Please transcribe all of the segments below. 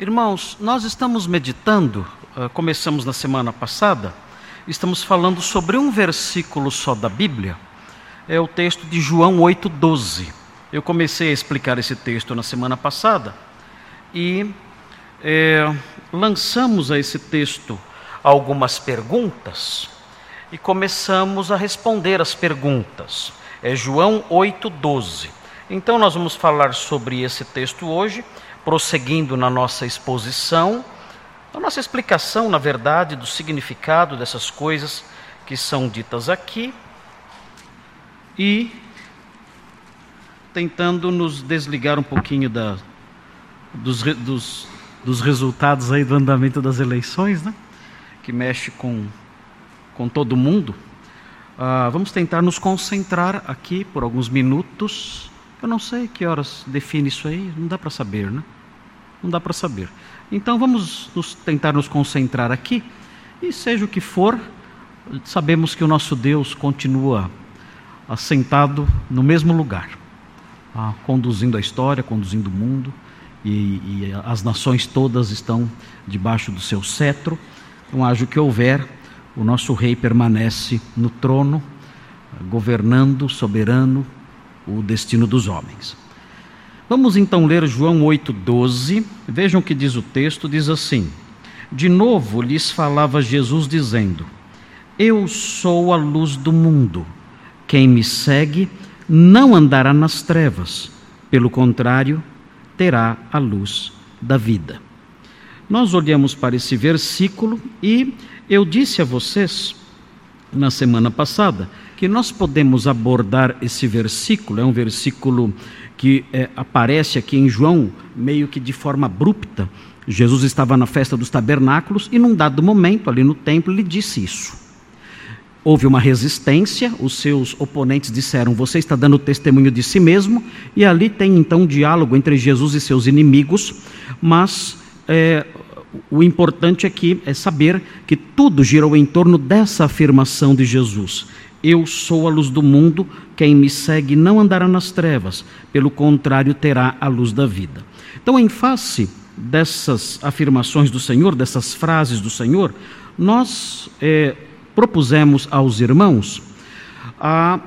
Irmãos, nós estamos meditando, uh, começamos na semana passada, estamos falando sobre um versículo só da Bíblia, é o texto de João 8,12. Eu comecei a explicar esse texto na semana passada e é, lançamos a esse texto algumas perguntas e começamos a responder as perguntas. É João 8,12. Então, nós vamos falar sobre esse texto hoje prosseguindo na nossa exposição, a nossa explicação, na verdade, do significado dessas coisas que são ditas aqui e tentando nos desligar um pouquinho da, dos, dos, dos resultados aí do andamento das eleições, né? que mexe com, com todo mundo. Uh, vamos tentar nos concentrar aqui por alguns minutos. Eu não sei que horas define isso aí, não dá para saber, né? Não dá para saber. Então vamos nos, tentar nos concentrar aqui e seja o que for, sabemos que o nosso Deus continua assentado no mesmo lugar, ah, conduzindo a história, conduzindo o mundo e, e as nações todas estão debaixo do seu cetro. Então, haja o que houver, o nosso rei permanece no trono, governando, soberano, o destino dos homens. Vamos então ler João 8,12. Vejam o que diz o texto: diz assim: De novo lhes falava Jesus, dizendo: Eu sou a luz do mundo. Quem me segue não andará nas trevas, pelo contrário, terá a luz da vida. Nós olhamos para esse versículo e eu disse a vocês na semana passada que nós podemos abordar esse versículo, é um versículo que é, aparece aqui em João, meio que de forma abrupta. Jesus estava na festa dos tabernáculos e, num dado momento, ali no templo, ele disse isso. Houve uma resistência, os seus oponentes disseram: Você está dando testemunho de si mesmo, e ali tem então um diálogo entre Jesus e seus inimigos, mas é, o importante aqui é saber que tudo girou em torno dessa afirmação de Jesus. Eu sou a luz do mundo, quem me segue não andará nas trevas, pelo contrário, terá a luz da vida. Então, em face dessas afirmações do Senhor, dessas frases do Senhor, nós é, propusemos aos irmãos a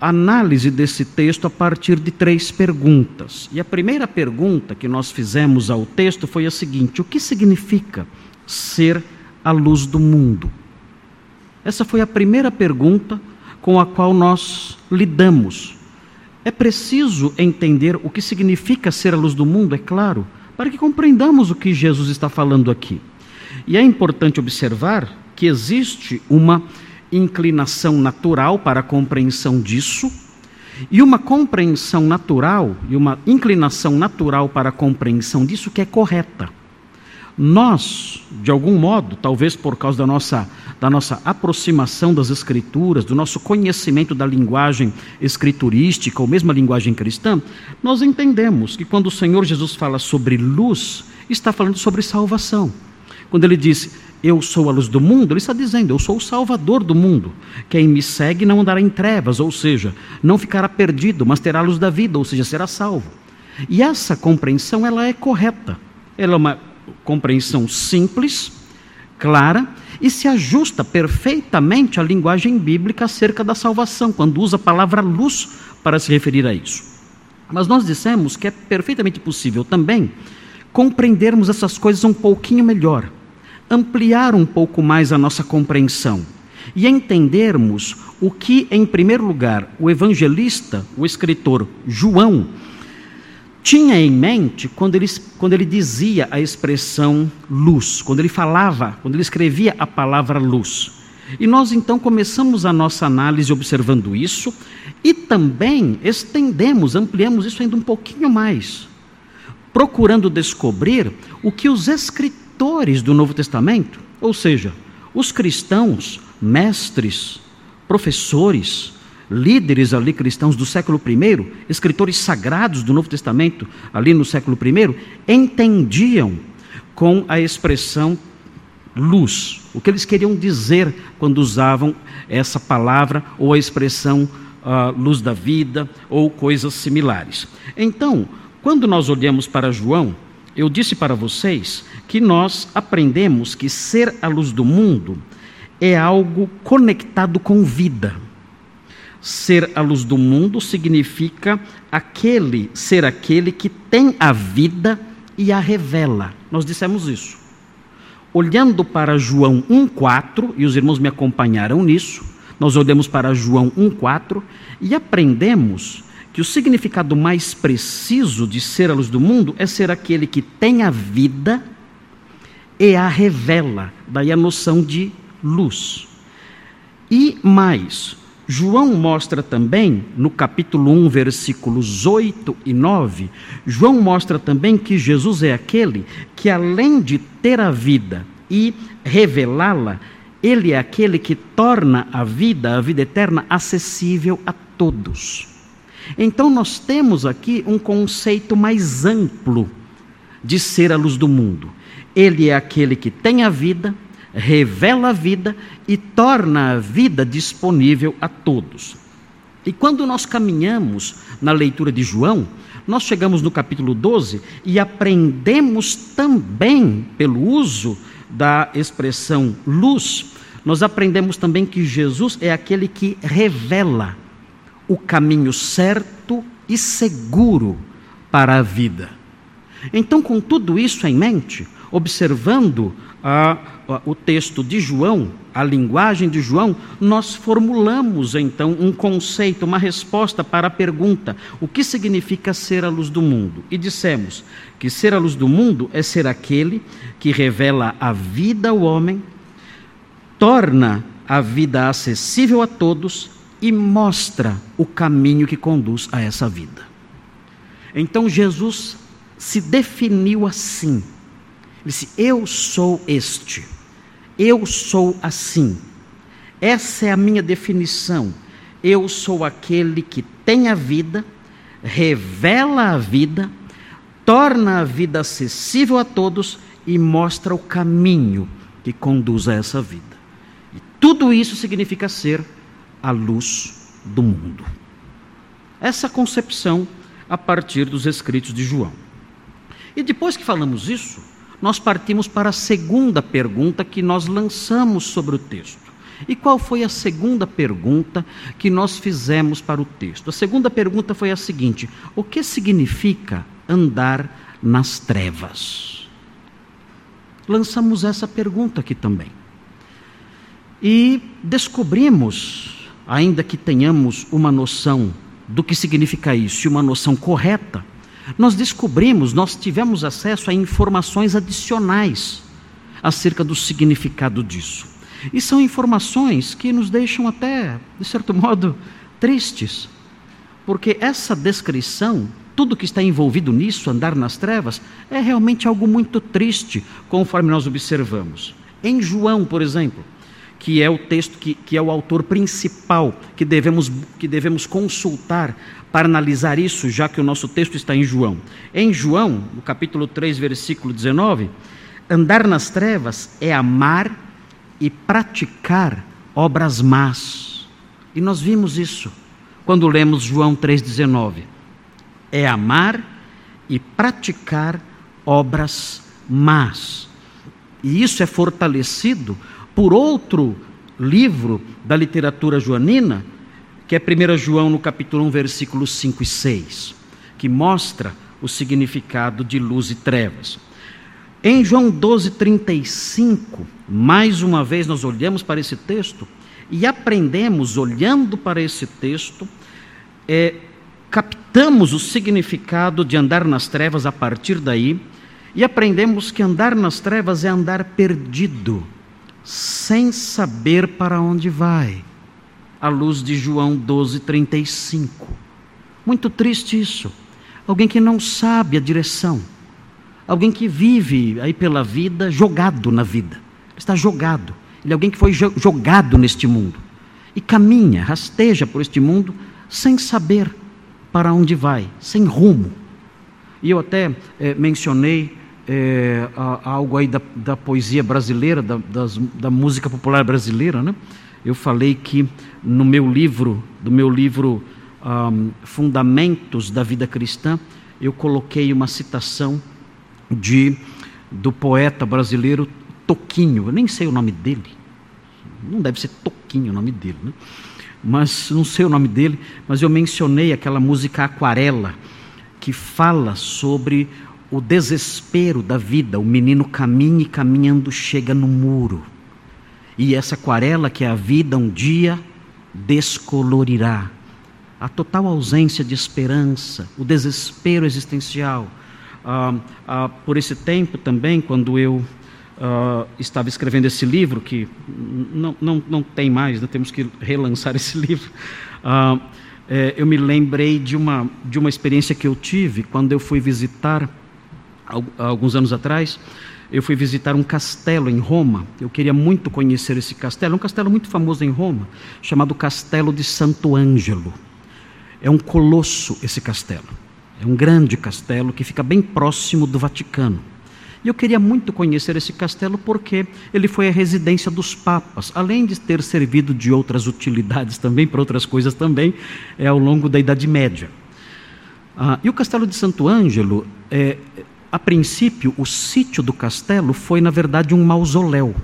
análise desse texto a partir de três perguntas. E a primeira pergunta que nós fizemos ao texto foi a seguinte: o que significa ser a luz do mundo? Essa foi a primeira pergunta com a qual nós lidamos. É preciso entender o que significa ser a luz do mundo, é claro, para que compreendamos o que Jesus está falando aqui. E é importante observar que existe uma inclinação natural para a compreensão disso, e uma compreensão natural e uma inclinação natural para a compreensão disso que é correta. Nós, de algum modo, talvez por causa da nossa, da nossa aproximação das Escrituras, do nosso conhecimento da linguagem escriturística, ou mesmo a linguagem cristã, nós entendemos que quando o Senhor Jesus fala sobre luz, está falando sobre salvação. Quando ele diz, Eu sou a luz do mundo, ele está dizendo, Eu sou o Salvador do mundo. Quem me segue não andará em trevas, ou seja, não ficará perdido, mas terá a luz da vida, ou seja, será salvo. E essa compreensão, ela é correta. Ela é uma compreensão simples, clara e se ajusta perfeitamente à linguagem bíblica acerca da salvação, quando usa a palavra luz para se referir a isso. Mas nós dissemos que é perfeitamente possível também compreendermos essas coisas um pouquinho melhor, ampliar um pouco mais a nossa compreensão e entendermos o que, em primeiro lugar, o evangelista, o escritor João, tinha em mente quando ele, quando ele dizia a expressão luz, quando ele falava, quando ele escrevia a palavra luz. E nós então começamos a nossa análise observando isso e também estendemos, ampliamos isso ainda um pouquinho mais, procurando descobrir o que os escritores do Novo Testamento, ou seja, os cristãos, mestres, professores, líderes ali cristãos do século I, escritores sagrados do Novo Testamento, ali no século I, entendiam com a expressão luz, o que eles queriam dizer quando usavam essa palavra ou a expressão uh, luz da vida ou coisas similares. Então, quando nós olhamos para João, eu disse para vocês que nós aprendemos que ser a luz do mundo é algo conectado com vida. Ser a luz do mundo significa aquele, ser aquele que tem a vida e a revela. Nós dissemos isso. Olhando para João 1:4, e os irmãos me acompanharam nisso, nós olhamos para João 1:4 e aprendemos que o significado mais preciso de ser a luz do mundo é ser aquele que tem a vida e a revela, daí a noção de luz. E mais, João mostra também, no capítulo 1, versículos 8 e 9, João mostra também que Jesus é aquele que, além de ter a vida e revelá-la, ele é aquele que torna a vida, a vida eterna, acessível a todos. Então, nós temos aqui um conceito mais amplo de ser a luz do mundo. Ele é aquele que tem a vida, revela a vida e torna a vida disponível a todos. E quando nós caminhamos na leitura de João, nós chegamos no capítulo 12 e aprendemos também, pelo uso da expressão luz, nós aprendemos também que Jesus é aquele que revela o caminho certo e seguro para a vida. Então, com tudo isso em mente, observando a, a, o texto de João, a linguagem de João, nós formulamos então um conceito, uma resposta para a pergunta: o que significa ser a luz do mundo? E dissemos que ser a luz do mundo é ser aquele que revela a vida ao homem, torna a vida acessível a todos e mostra o caminho que conduz a essa vida. Então Jesus se definiu assim ele disse: Eu sou este, eu sou assim. Essa é a minha definição. Eu sou aquele que tem a vida, revela a vida, torna a vida acessível a todos e mostra o caminho que conduz a essa vida. E tudo isso significa ser a luz do mundo. Essa concepção a partir dos escritos de João. E depois que falamos isso, nós partimos para a segunda pergunta que nós lançamos sobre o texto. E qual foi a segunda pergunta que nós fizemos para o texto? A segunda pergunta foi a seguinte: o que significa andar nas trevas? Lançamos essa pergunta aqui também. E descobrimos, ainda que tenhamos uma noção do que significa isso, uma noção correta, nós descobrimos, nós tivemos acesso a informações adicionais acerca do significado disso. E são informações que nos deixam até, de certo modo, tristes, porque essa descrição, tudo que está envolvido nisso, andar nas trevas, é realmente algo muito triste, conforme nós observamos. Em João, por exemplo, que é o texto que, que é o autor principal que devemos, que devemos consultar para analisar isso, já que o nosso texto está em João. Em João, no capítulo 3, versículo 19, andar nas trevas é amar e praticar obras más. E nós vimos isso quando lemos João 3,19. É amar e praticar obras más. E isso é fortalecido por outro livro da literatura joanina, que é 1 João no capítulo 1, versículos 5 e 6, que mostra o significado de luz e trevas. Em João 12, 35, mais uma vez nós olhamos para esse texto e aprendemos, olhando para esse texto, é, captamos o significado de andar nas trevas a partir daí e aprendemos que andar nas trevas é andar perdido, sem saber para onde vai à luz de João 12:35. Muito triste isso. Alguém que não sabe a direção. Alguém que vive aí pela vida jogado na vida. Está jogado. Ele é alguém que foi jogado neste mundo e caminha, rasteja por este mundo sem saber para onde vai, sem rumo. E eu até é, mencionei é, algo aí da, da poesia brasileira, da, das, da música popular brasileira, né? eu falei que no meu livro, do meu livro um, Fundamentos da Vida Cristã, eu coloquei uma citação de do poeta brasileiro Toquinho. Eu nem sei o nome dele. Não deve ser Toquinho o nome dele, né? Mas não sei o nome dele, mas eu mencionei aquela música Aquarela que fala sobre o desespero da vida. O menino caminha e caminhando chega no muro. E essa aquarela que é a vida um dia descolorirá. A total ausência de esperança, o desespero existencial. Ah, ah, por esse tempo também, quando eu ah, estava escrevendo esse livro, que não, não, não tem mais, né? temos que relançar esse livro, é, eu me lembrei de uma, de uma experiência que eu tive quando eu fui visitar, alguns anos atrás, eu fui visitar um castelo em Roma. Eu queria muito conhecer esse castelo. É um castelo muito famoso em Roma, chamado Castelo de Santo Ângelo. É um colosso esse castelo. É um grande castelo que fica bem próximo do Vaticano. E eu queria muito conhecer esse castelo porque ele foi a residência dos papas, além de ter servido de outras utilidades também, para outras coisas também, é ao longo da Idade Média. Ah, e o castelo de Santo Ângelo é, a princípio, o sítio do castelo foi, na verdade, um mausoléu.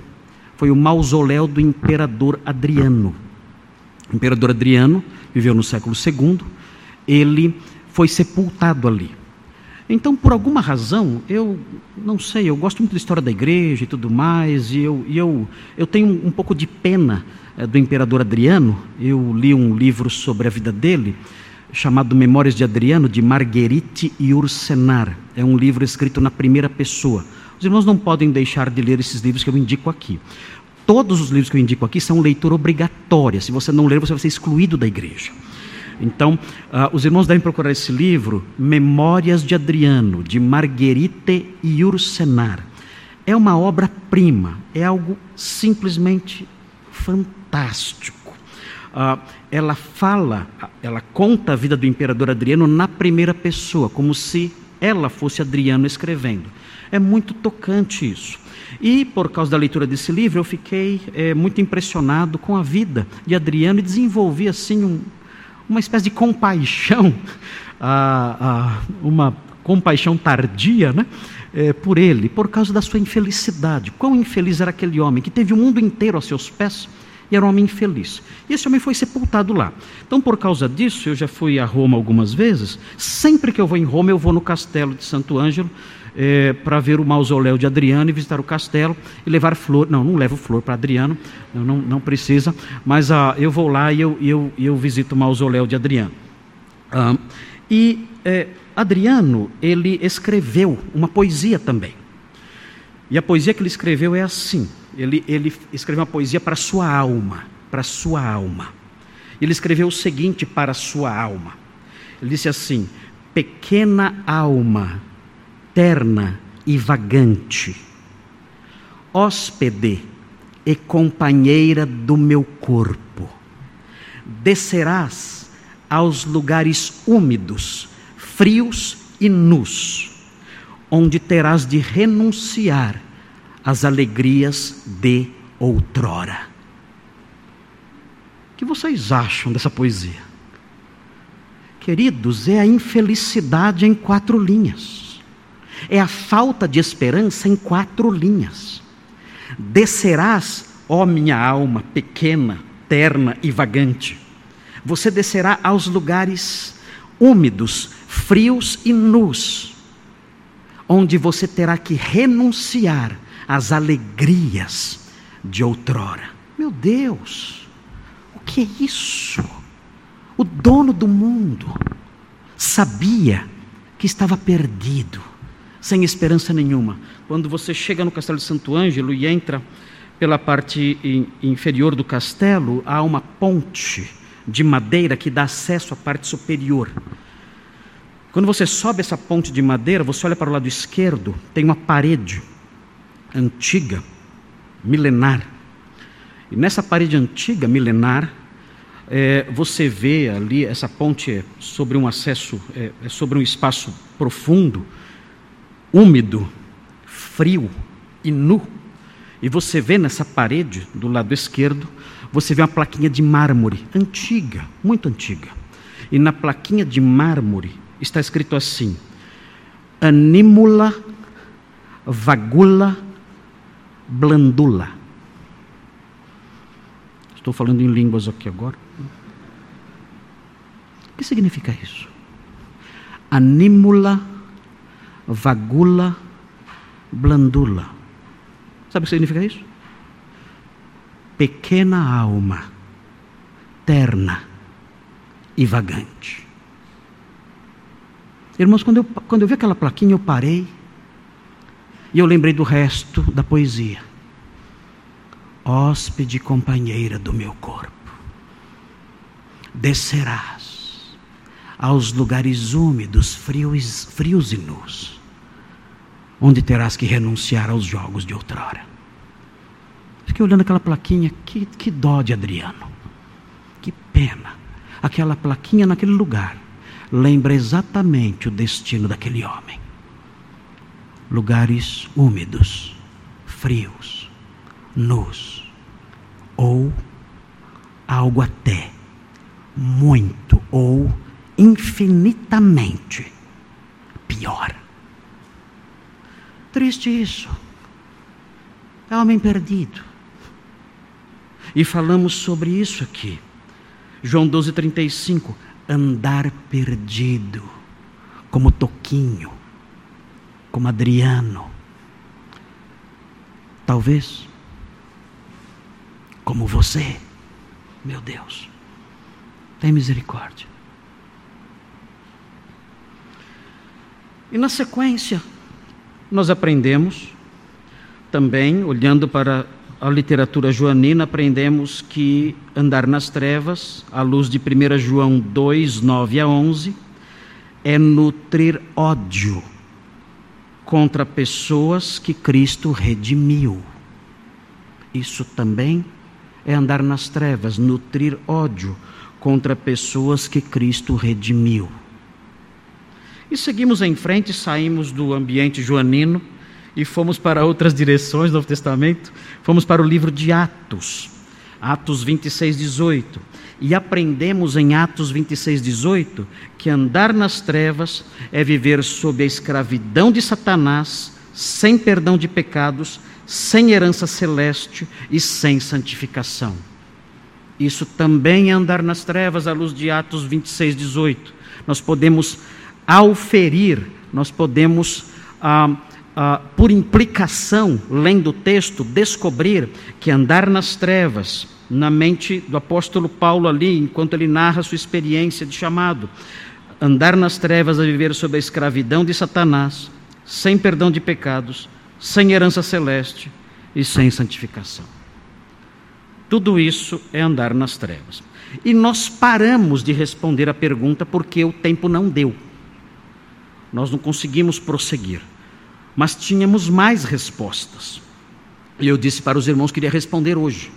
Foi o mausoléu do imperador Adriano. O imperador Adriano viveu no século II, ele foi sepultado ali. Então, por alguma razão, eu não sei, eu gosto muito da história da igreja e tudo mais, e eu, e eu, eu tenho um pouco de pena é, do imperador Adriano. Eu li um livro sobre a vida dele, chamado Memórias de Adriano, de Marguerite e Ursenar. É um livro escrito na primeira pessoa. Os irmãos não podem deixar de ler esses livros que eu indico aqui. Todos os livros que eu indico aqui são leitura obrigatória. Se você não ler, você vai ser excluído da igreja. Então, uh, os irmãos devem procurar esse livro, Memórias de Adriano, de Marguerite e Ursenar. É uma obra-prima, é algo simplesmente fantástico. Uh, ela fala, ela conta a vida do imperador Adriano na primeira pessoa, como se ela fosse Adriano escrevendo. É muito tocante isso. E por causa da leitura desse livro, eu fiquei é, muito impressionado com a vida de Adriano e desenvolvi assim um, uma espécie de compaixão, uma compaixão tardia, né? É, por ele, por causa da sua infelicidade. Quão infeliz era aquele homem que teve o mundo inteiro a seus pés e era um homem infeliz. E esse homem foi sepultado lá. Então, por causa disso, eu já fui a Roma algumas vezes. Sempre que eu vou em Roma, eu vou no castelo de Santo Ângelo é, para ver o mausoléu de Adriano e visitar o castelo e levar flor. Não, não levo flor para Adriano, não, não precisa, mas ah, eu vou lá e eu, eu, eu visito o mausoléu de Adriano. Ah, e é, Adriano, ele escreveu uma poesia também. E a poesia que ele escreveu é assim: ele, ele escreveu uma poesia para sua alma, para sua alma. Ele escreveu o seguinte para sua alma. Ele disse assim: Pequena alma, terna e vagante, hóspede e companheira do meu corpo, descerás aos lugares úmidos, frios e nus, onde terás de renunciar as alegrias de outrora. O que vocês acham dessa poesia? Queridos, é a infelicidade em quatro linhas. É a falta de esperança em quatro linhas. Descerás, ó minha alma pequena, terna e vagante. Você descerá aos lugares úmidos, frios e nus, onde você terá que renunciar as alegrias de outrora. Meu Deus, o que é isso? O dono do mundo sabia que estava perdido, sem esperança nenhuma. Quando você chega no castelo de Santo Ângelo e entra pela parte inferior do castelo, há uma ponte de madeira que dá acesso à parte superior. Quando você sobe essa ponte de madeira, você olha para o lado esquerdo, tem uma parede antiga, milenar. E nessa parede antiga, milenar, é, você vê ali, essa ponte é sobre um acesso, é, é sobre um espaço profundo, úmido, frio e nu. E você vê nessa parede, do lado esquerdo, você vê uma plaquinha de mármore, antiga, muito antiga. E na plaquinha de mármore está escrito assim: Anímula vagula, blandula. Estou falando em línguas aqui agora. O que significa isso? Anímula, vagula, blandula. Sabe o que significa isso? Pequena alma, terna e vagante. Irmãos, quando eu, quando eu vi aquela plaquinha, eu parei e eu lembrei do resto da poesia. Hóspede companheira do meu corpo, descerás aos lugares úmidos, frios, frios e nus, onde terás que renunciar aos jogos de outrora. Fiquei olhando aquela plaquinha, que, que dó de Adriano, que pena. Aquela plaquinha naquele lugar lembra exatamente o destino daquele homem. Lugares úmidos, frios, nus, ou algo até muito ou infinitamente pior. Triste isso. É homem perdido. E falamos sobre isso aqui. João 12,35 andar perdido, como Toquinho, como Adriano. Talvez como você, meu Deus. Tem misericórdia. E na sequência, nós aprendemos também, olhando para a literatura joanina, aprendemos que andar nas trevas, à luz de 1 João 2, 9 a 11, é nutrir ódio contra pessoas que Cristo redimiu. Isso também é andar nas trevas, nutrir ódio contra pessoas que Cristo redimiu. E seguimos em frente, saímos do ambiente joanino e fomos para outras direções do Novo Testamento, fomos para o livro de Atos, Atos 26, 18. E aprendemos em Atos 26, 18 que andar nas trevas é viver sob a escravidão de Satanás, sem perdão de pecados, sem herança celeste e sem santificação. Isso também é andar nas trevas à luz de Atos 26, 18. Nós podemos auferir, nós podemos ah, ah, por implicação, lendo o texto, descobrir que andar nas trevas, na mente do apóstolo Paulo ali, enquanto ele narra sua experiência de chamado, andar nas trevas a viver sob a escravidão de Satanás, sem perdão de pecados, sem herança celeste e sem santificação. Tudo isso é andar nas trevas. E nós paramos de responder a pergunta porque o tempo não deu. Nós não conseguimos prosseguir mas tínhamos mais respostas. E eu disse para os irmãos que iria responder hoje.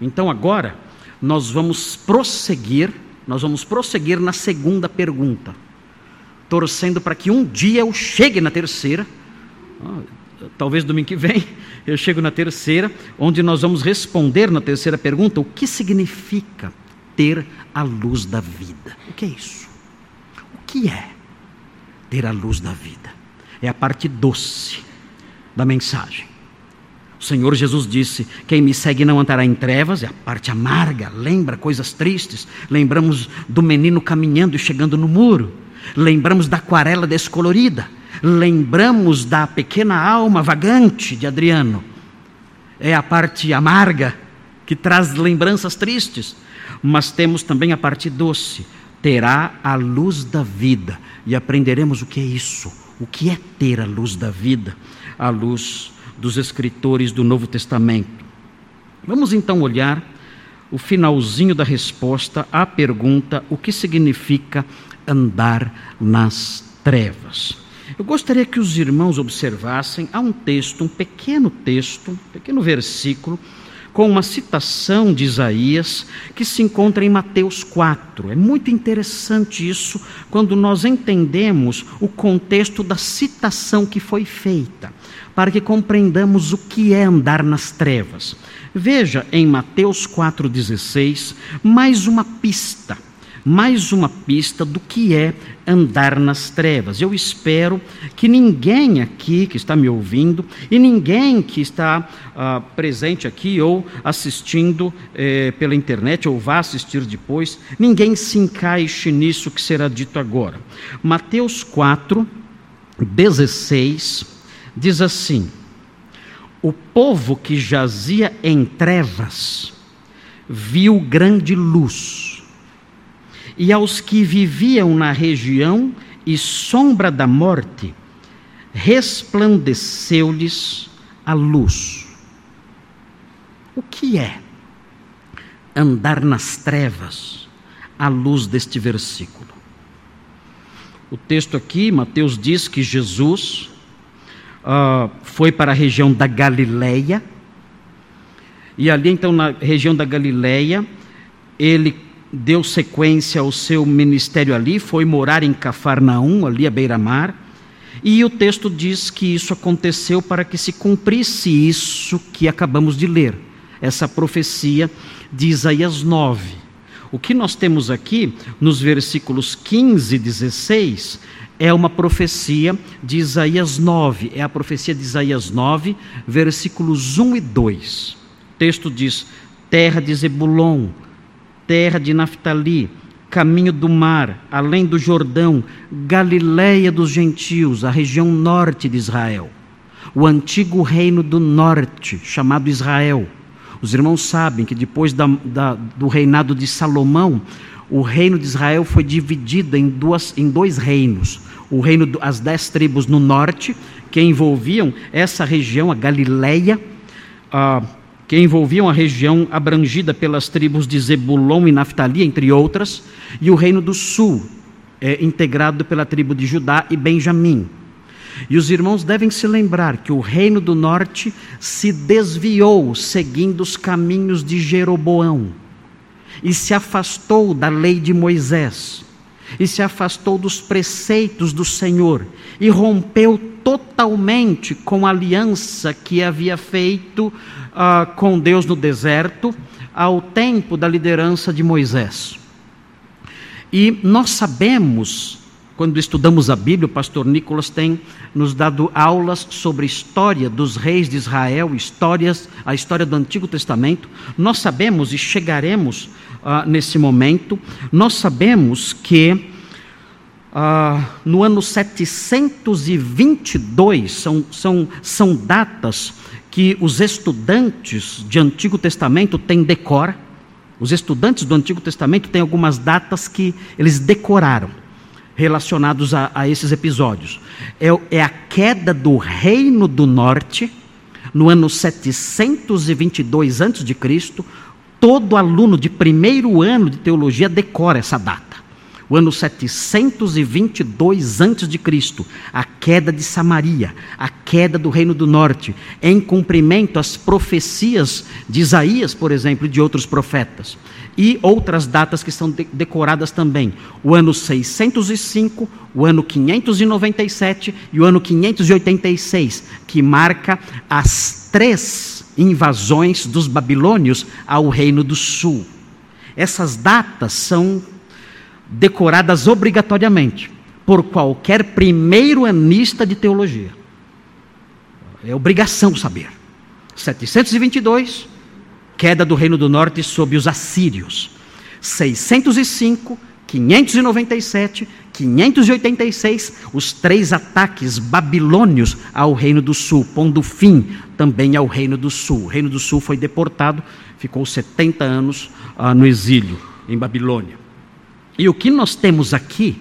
Então agora nós vamos prosseguir, nós vamos prosseguir na segunda pergunta, torcendo para que um dia eu chegue na terceira, talvez domingo que vem eu chego na terceira, onde nós vamos responder na terceira pergunta o que significa ter a luz da vida. O que é isso? O que é ter a luz da vida? é a parte doce da mensagem. O Senhor Jesus disse: Quem me segue não andará em trevas, é a parte amarga, lembra coisas tristes. Lembramos do menino caminhando e chegando no muro. Lembramos da aquarela descolorida. Lembramos da pequena alma vagante de Adriano. É a parte amarga que traz lembranças tristes. Mas temos também a parte doce. Terá a luz da vida. E aprenderemos o que é isso o que é ter a luz da vida, a luz dos escritores do Novo Testamento. Vamos então olhar o finalzinho da resposta à pergunta: o que significa andar nas trevas? Eu gostaria que os irmãos observassem, há um texto, um pequeno texto, um pequeno versículo, com uma citação de Isaías que se encontra em Mateus 4. É muito interessante isso quando nós entendemos o contexto da citação que foi feita, para que compreendamos o que é andar nas trevas. Veja em Mateus 4,16 mais uma pista mais uma pista do que é andar nas trevas. Eu espero que ninguém aqui que está me ouvindo e ninguém que está ah, presente aqui ou assistindo eh, pela internet ou vá assistir depois, ninguém se encaixe nisso que será dito agora. Mateus 4, 16 diz assim: O povo que jazia em trevas viu grande luz e aos que viviam na região e sombra da morte, resplandeceu-lhes a luz. O que é andar nas trevas à luz deste versículo? O texto aqui, Mateus diz que Jesus uh, foi para a região da Galileia, e ali então na região da Galileia, ele deu sequência ao seu ministério ali, foi morar em Cafarnaum, ali à beira-mar, e o texto diz que isso aconteceu para que se cumprisse isso que acabamos de ler, essa profecia de Isaías 9. O que nós temos aqui, nos versículos 15 e 16, é uma profecia de Isaías 9, é a profecia de Isaías 9, versículos 1 e 2. O texto diz: Terra de Zebulon, terra de Naftali, caminho do mar, além do Jordão, Galiléia dos gentios, a região norte de Israel. O antigo reino do norte, chamado Israel. Os irmãos sabem que depois da, da, do reinado de Salomão, o reino de Israel foi dividido em, duas, em dois reinos. O reino das dez tribos no norte, que envolviam essa região, a Galileia, ah, que envolviam a região abrangida pelas tribos de Zebulon e Naftali, entre outras, e o reino do sul, é, integrado pela tribo de Judá e Benjamim. E os irmãos devem se lembrar que o reino do norte se desviou seguindo os caminhos de Jeroboão e se afastou da lei de Moisés e se afastou dos preceitos do Senhor e rompeu totalmente com a aliança que havia feito uh, com Deus no deserto ao tempo da liderança de Moisés. E nós sabemos, quando estudamos a Bíblia, o pastor Nicolas tem nos dado aulas sobre história dos reis de Israel, histórias, a história do Antigo Testamento. Nós sabemos e chegaremos uh, nesse momento, nós sabemos que Uh, no ano 722, são, são, são datas que os estudantes de Antigo Testamento têm decora. Os estudantes do Antigo Testamento têm algumas datas que eles decoraram relacionados a, a esses episódios. É, é a queda do reino do norte, no ano 722 a.C. Todo aluno de primeiro ano de teologia decora essa data o ano 722 a.C., a queda de Samaria, a queda do Reino do Norte, em cumprimento às profecias de Isaías, por exemplo, e de outros profetas. E outras datas que são decoradas também: o ano 605, o ano 597 e o ano 586, que marca as três invasões dos babilônios ao Reino do Sul. Essas datas são decoradas obrigatoriamente por qualquer primeiro anista de teologia. É obrigação saber. 722, queda do Reino do Norte sob os assírios. 605, 597, 586, os três ataques babilônios ao Reino do Sul, pondo fim também ao Reino do Sul. O Reino do Sul foi deportado, ficou 70 anos ah, no exílio em Babilônia. E o que nós temos aqui,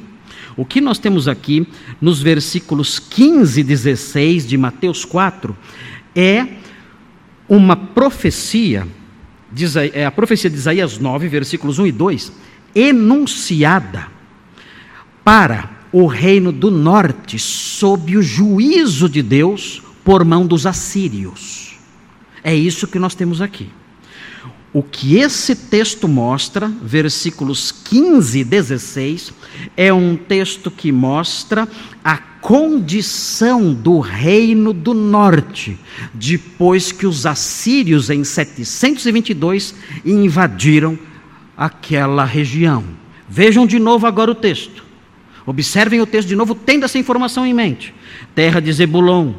o que nós temos aqui nos versículos 15 e 16 de Mateus 4 é uma profecia, a profecia de Isaías 9, versículos 1 e 2, enunciada para o reino do norte sob o juízo de Deus por mão dos assírios. É isso que nós temos aqui. O que esse texto mostra, versículos 15 e 16, é um texto que mostra a condição do reino do norte, depois que os assírios, em 722, invadiram aquela região. Vejam de novo agora o texto. Observem o texto de novo, tendo essa informação em mente. Terra de Zebulon,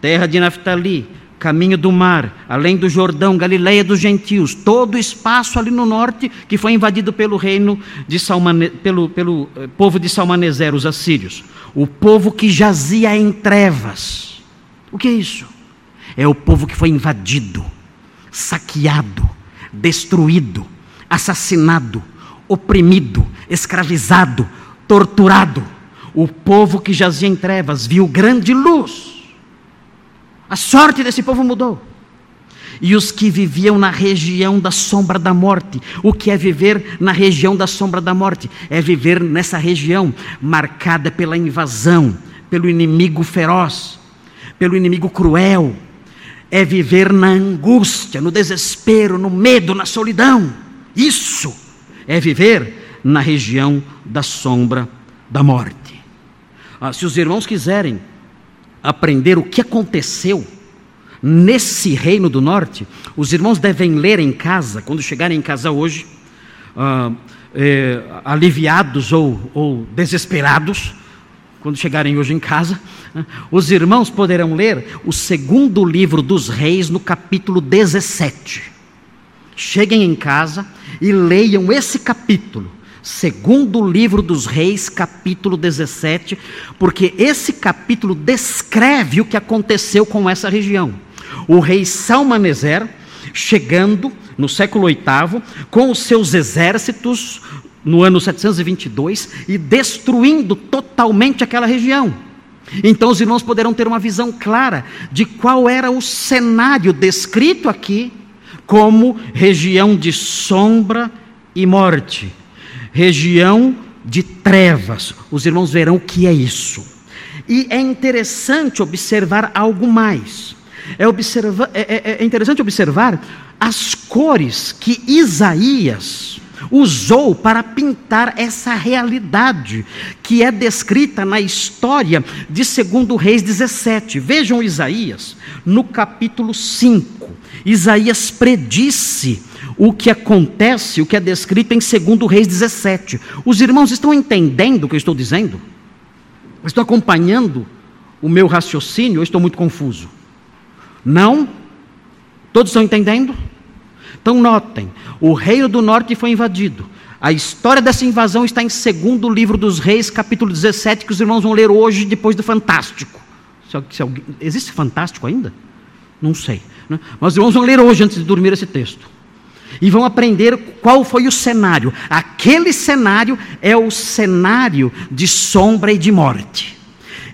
terra de Naftali, caminho do mar, além do Jordão, Galileia dos gentios, todo o espaço ali no norte que foi invadido pelo reino de Salmane, pelo, pelo eh, povo de Salmaneser, os assírios. O povo que jazia em trevas. O que é isso? É o povo que foi invadido, saqueado, destruído, assassinado, oprimido, escravizado, torturado. O povo que jazia em trevas viu grande luz a sorte desse povo mudou. E os que viviam na região da sombra da morte. O que é viver na região da sombra da morte? É viver nessa região marcada pela invasão, pelo inimigo feroz, pelo inimigo cruel. É viver na angústia, no desespero, no medo, na solidão. Isso é viver na região da sombra da morte. Ah, se os irmãos quiserem aprender o que aconteceu nesse reino do norte, os irmãos devem ler em casa, quando chegarem em casa hoje, ah, é, aliviados ou, ou desesperados, quando chegarem hoje em casa, né, os irmãos poderão ler o segundo livro dos reis no capítulo 17. Cheguem em casa e leiam esse capítulo segundo livro dos Reis, capítulo 17, porque esse capítulo descreve o que aconteceu com essa região. O rei Salmaneser, chegando no século VIII, com os seus exércitos, no ano 722, e destruindo totalmente aquela região. Então os irmãos poderão ter uma visão clara de qual era o cenário descrito aqui como região de sombra e morte região de trevas. Os irmãos verão o que é isso. E é interessante observar algo mais. É, observa, é, é, é interessante observar as cores que Isaías usou para pintar essa realidade que é descrita na história de 2 Reis 17. Vejam Isaías, no capítulo 5. Isaías predisse o que acontece, o que é descrito em 2 Reis 17. Os irmãos estão entendendo o que eu estou dizendo? Estão acompanhando o meu raciocínio ou estou muito confuso? Não? Todos estão entendendo? Então notem, o reino do norte foi invadido. A história dessa invasão está em segundo livro dos reis, capítulo 17, que os irmãos vão ler hoje, depois do Fantástico. Se, se alguém, existe Fantástico ainda? Não sei. Né? Mas os irmãos vão ler hoje, antes de dormir, esse texto e vão aprender qual foi o cenário. Aquele cenário é o cenário de sombra e de morte.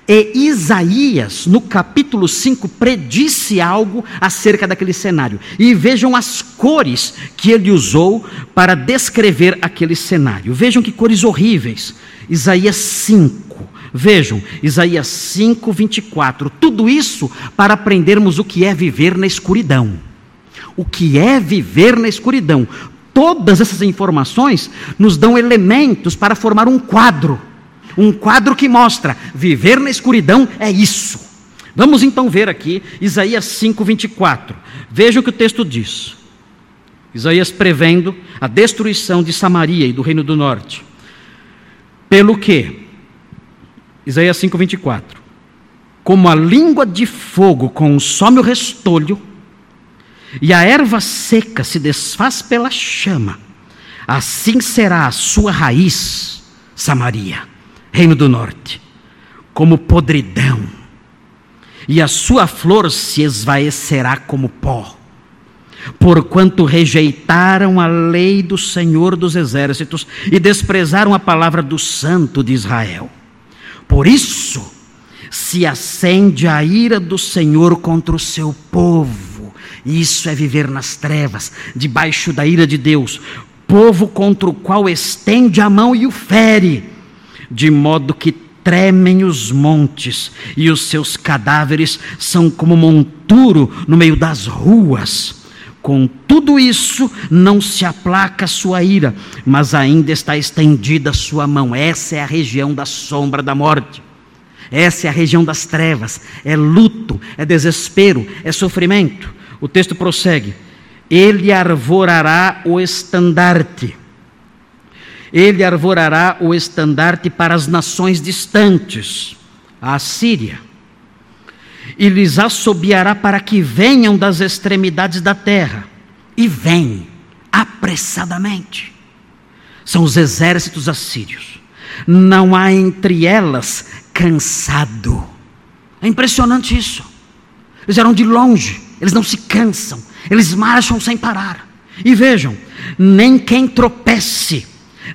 E Isaías, no capítulo 5, predisse algo acerca daquele cenário. E vejam as cores que ele usou para descrever aquele cenário. Vejam que cores horríveis. Isaías 5. Vejam, Isaías 5, 24. Tudo isso para aprendermos o que é viver na escuridão o que é viver na escuridão. Todas essas informações nos dão elementos para formar um quadro. Um quadro que mostra: viver na escuridão é isso. Vamos então ver aqui Isaías 5:24. Veja o que o texto diz. Isaías prevendo a destruição de Samaria e do reino do norte. Pelo que? Isaías 5:24. Como a língua de fogo consome o restolho, e a erva seca se desfaz pela chama, assim será a sua raiz, Samaria, reino do norte, como podridão, e a sua flor se esvaecerá como pó, porquanto rejeitaram a lei do Senhor dos exércitos e desprezaram a palavra do Santo de Israel. Por isso se acende a ira do Senhor contra o seu povo isso é viver nas trevas, debaixo da ira de Deus, povo contra o qual estende a mão e o fere, de modo que tremem os montes e os seus cadáveres são como monturo no meio das ruas. Com tudo isso, não se aplaca a sua ira, mas ainda está estendida a sua mão. Essa é a região da sombra da morte. Essa é a região das trevas. É luto, é desespero, é sofrimento. O texto prossegue: Ele arvorará o estandarte Ele arvorará o estandarte para as nações distantes, a Síria, e lhes assobiará para que venham das extremidades da terra. E vem apressadamente. São os exércitos assírios. Não há entre elas cansado. É impressionante isso. Eles eram de longe, eles não se cansam, eles marcham sem parar. E vejam, nem quem tropece,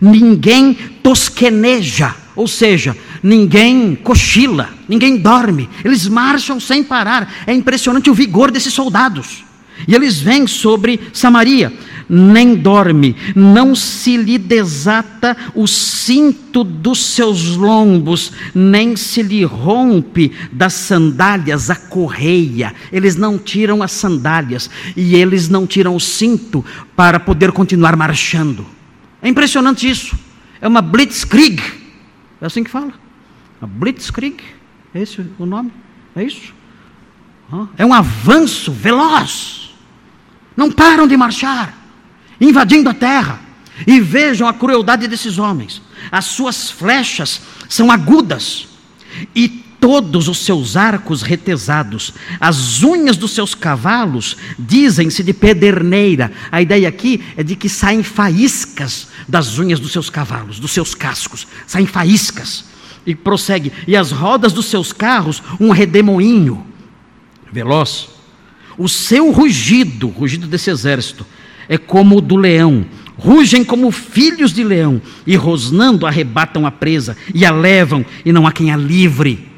ninguém tosqueneja, ou seja, ninguém cochila, ninguém dorme, eles marcham sem parar. É impressionante o vigor desses soldados. E eles vêm sobre Samaria nem dorme, não se lhe desata o cinto dos seus lombos, nem se lhe rompe das sandálias a correia. Eles não tiram as sandálias e eles não tiram o cinto para poder continuar marchando. É impressionante isso. É uma blitzkrieg. É assim que fala. Uma blitzkrieg. É esse o nome? É isso? É um avanço veloz. Não param de marchar invadindo a terra. E vejam a crueldade desses homens. As suas flechas são agudas e todos os seus arcos retesados. As unhas dos seus cavalos dizem-se de pederneira. A ideia aqui é de que saem faíscas das unhas dos seus cavalos, dos seus cascos, saem faíscas. E prossegue. E as rodas dos seus carros, um redemoinho veloz. O seu rugido, rugido desse exército, é como o do leão, rugem como filhos de leão, e rosnando arrebatam a presa, e a levam, e não há quem a livre.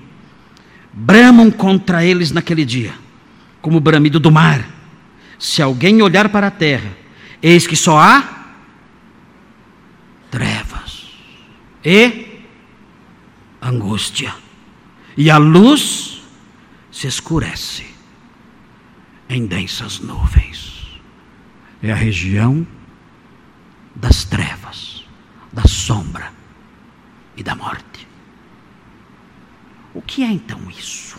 Bramam contra eles naquele dia, como o bramido do mar. Se alguém olhar para a terra, eis que só há trevas e angústia, e a luz se escurece em densas nuvens é a região das trevas, da sombra e da morte. O que é então isso?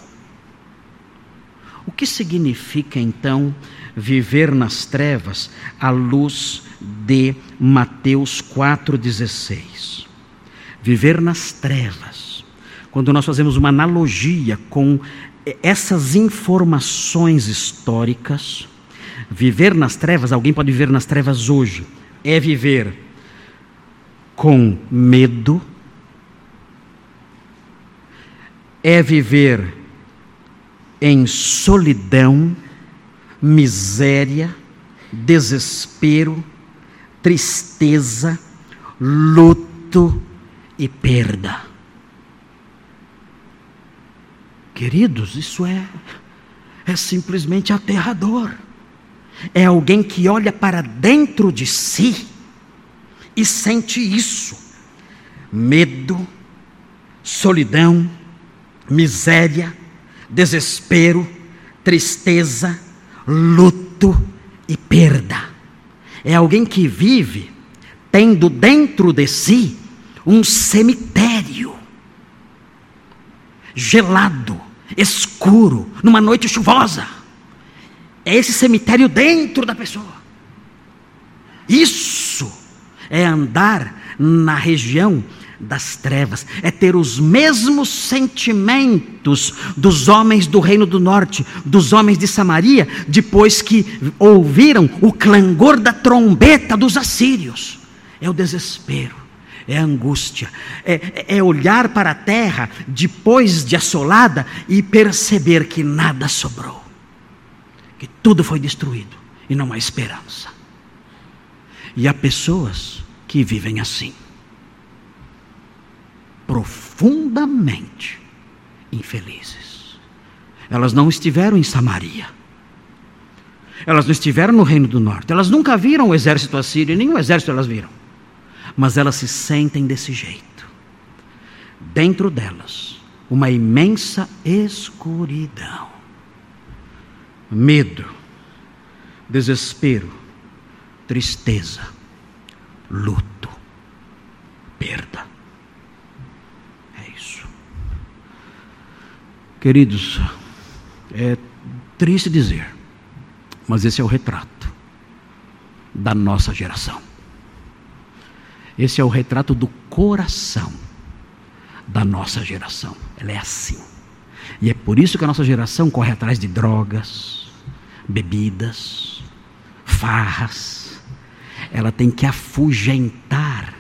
O que significa então viver nas trevas à luz de Mateus 4,16? Viver nas trevas, quando nós fazemos uma analogia com essas informações históricas, Viver nas trevas, alguém pode viver nas trevas hoje, é viver com medo, é viver em solidão, miséria, desespero, tristeza, luto e perda. Queridos, isso é é simplesmente aterrador é alguém que olha para dentro de si e sente isso: medo, solidão, miséria, desespero, tristeza, luto e perda. É alguém que vive tendo dentro de si um cemitério gelado, escuro, numa noite chuvosa é esse cemitério dentro da pessoa. Isso é andar na região das trevas, é ter os mesmos sentimentos dos homens do reino do norte, dos homens de Samaria, depois que ouviram o clangor da trombeta dos assírios. É o desespero, é a angústia, é, é olhar para a terra depois de assolada e perceber que nada sobrou que tudo foi destruído e não há esperança. E há pessoas que vivem assim, profundamente infelizes. Elas não estiveram em Samaria. Elas não estiveram no Reino do Norte. Elas nunca viram o exército assírio, nenhum exército elas viram. Mas elas se sentem desse jeito. Dentro delas, uma imensa escuridão medo, desespero, tristeza, luto, perda. É isso. Queridos, é triste dizer, mas esse é o retrato da nossa geração. Esse é o retrato do coração da nossa geração. Ela é assim. E é por isso que a nossa geração corre atrás de drogas, bebidas, farras. Ela tem que afugentar,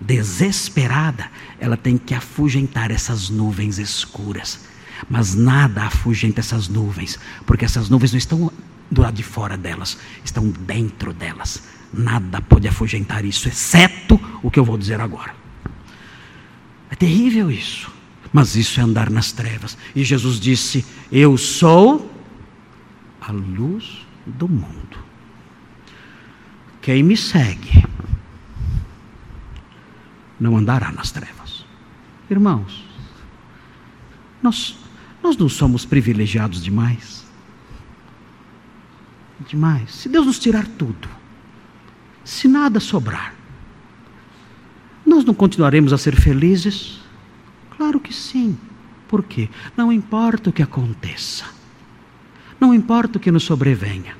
desesperada, ela tem que afugentar essas nuvens escuras. Mas nada afugenta essas nuvens, porque essas nuvens não estão do lado de fora delas, estão dentro delas. Nada pode afugentar isso, exceto o que eu vou dizer agora. É terrível isso. Mas isso é andar nas trevas. E Jesus disse: Eu sou a luz do mundo. Quem me segue não andará nas trevas. Irmãos, nós, nós não somos privilegiados demais? Demais. Se Deus nos tirar tudo, se nada sobrar, nós não continuaremos a ser felizes? Claro que sim. Por quê? Não importa o que aconteça, não importa o que nos sobrevenha,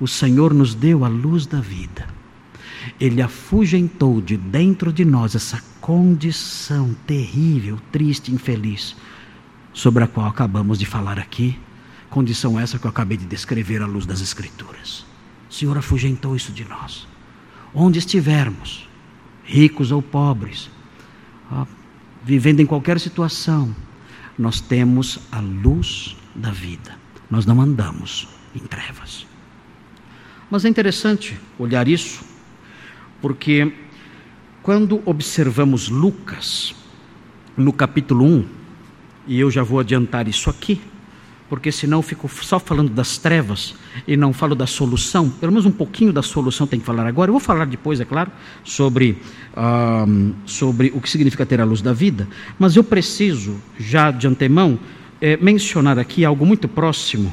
o Senhor nos deu a luz da vida. Ele afugentou de dentro de nós essa condição terrível, triste, infeliz, sobre a qual acabamos de falar aqui, condição essa que eu acabei de descrever à luz das Escrituras. O Senhor afugentou isso de nós. Onde estivermos, ricos ou pobres, vivendo em qualquer situação, nós temos a luz da vida. Nós não andamos em trevas. Mas é interessante olhar isso, porque quando observamos Lucas, no capítulo 1, e eu já vou adiantar isso aqui, porque senão eu fico só falando das trevas e não falo da solução. Pelo menos um pouquinho da solução tem que falar agora. Eu vou falar depois, é claro, sobre, sobre o que significa ter a luz da vida, mas eu preciso, já de antemão, é, mencionar aqui algo muito próximo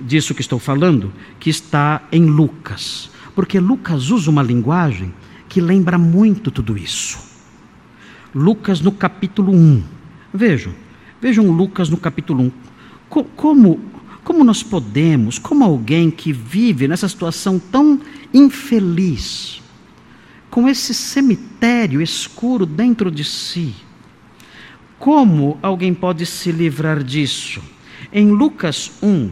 disso que estou falando, que está em Lucas. Porque Lucas usa uma linguagem que lembra muito tudo isso. Lucas no capítulo 1. Vejam, vejam Lucas no capítulo 1 como, como nós podemos, como alguém que vive nessa situação tão infeliz, com esse cemitério escuro dentro de si, como alguém pode se livrar disso? Em Lucas 1,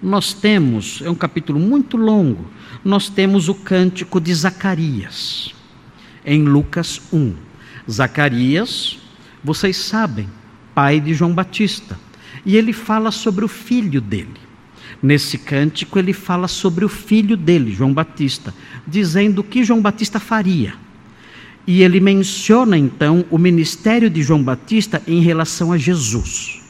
nós temos, é um capítulo muito longo, nós temos o cântico de Zacarias. Em Lucas 1. Zacarias, vocês sabem, pai de João Batista e ele fala sobre o filho dele. Nesse cântico, ele fala sobre o filho dele, João Batista, dizendo o que João Batista faria. E ele menciona então o ministério de João Batista em relação a Jesus.